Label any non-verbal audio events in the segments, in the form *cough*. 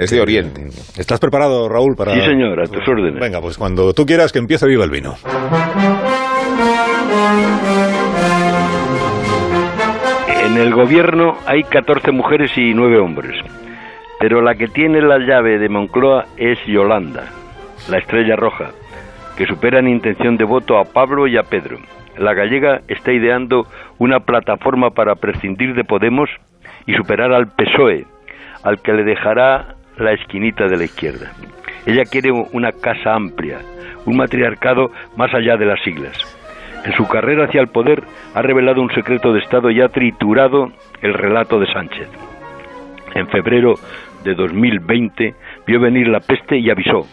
es de Oriente. ¿Estás preparado, Raúl, para...? Sí, señor, a tus órdenes. Venga, pues cuando tú quieras que empiece Viva el Vino. En el gobierno hay 14 mujeres y 9 hombres, pero la que tiene la llave de Moncloa es Yolanda, la estrella roja, que supera en intención de voto a Pablo y a Pedro. La gallega está ideando una plataforma para prescindir de Podemos y superar al PSOE, al que le dejará la esquinita de la izquierda. Ella quiere una casa amplia, un matriarcado más allá de las siglas. En su carrera hacia el poder ha revelado un secreto de Estado y ha triturado el relato de Sánchez. En febrero de 2020 vio venir la peste y avisó.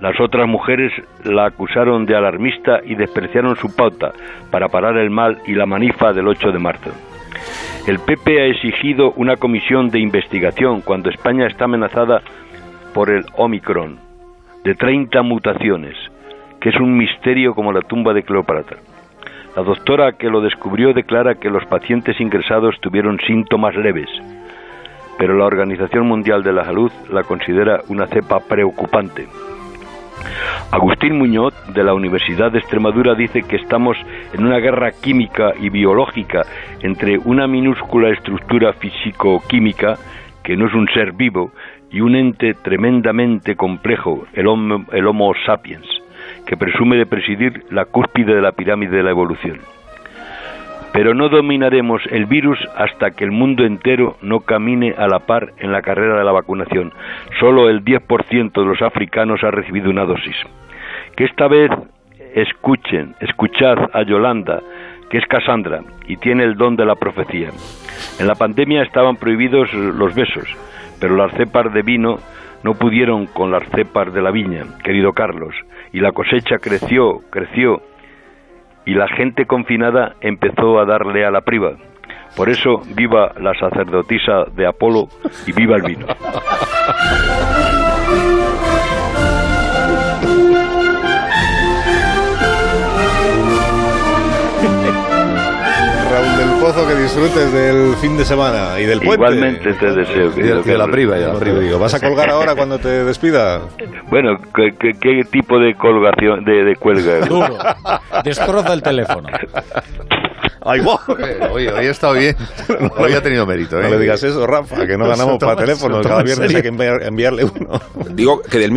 Las otras mujeres la acusaron de alarmista y despreciaron su pauta para parar el mal y la manifa del 8 de marzo. El PP ha exigido una comisión de investigación cuando España está amenazada por el Omicron, de 30 mutaciones, que es un misterio como la tumba de Cleopatra. La doctora que lo descubrió declara que los pacientes ingresados tuvieron síntomas leves, pero la Organización Mundial de la Salud la considera una cepa preocupante. Agustín Muñoz, de la Universidad de Extremadura, dice que estamos en una guerra química y biológica entre una minúscula estructura físico-química, que no es un ser vivo, y un ente tremendamente complejo, el homo, el homo sapiens, que presume de presidir la cúspide de la pirámide de la evolución. Pero no dominaremos el virus hasta que el mundo entero no camine a la par en la carrera de la vacunación. Solo el 10% de los africanos ha recibido una dosis. Que esta vez escuchen, escuchad a Yolanda, que es Cassandra y tiene el don de la profecía. En la pandemia estaban prohibidos los besos, pero las cepas de vino no pudieron con las cepas de la viña, querido Carlos, y la cosecha creció, creció, y la gente confinada empezó a darle a la priva. Por eso, viva la sacerdotisa de Apolo y viva el vino. *laughs* Pozo, que disfrutes del fin de semana y del puente. Igualmente te deseo. Y de, de la priva, ya. La priva, digo. ¿Vas a colgar ahora cuando te despida? Bueno, ¿qué, qué, qué tipo de colgación, de, de cuelga? *laughs* Duro. Destroza el teléfono. ¡Ay, guau! *laughs* Oye, hoy ha estado bien. *laughs* Hoy ha tenido mérito, ¿eh? No le digas eso, Rafa, que no ganamos para teléfono. Cada viernes hay que enviar- enviarle uno. Digo que del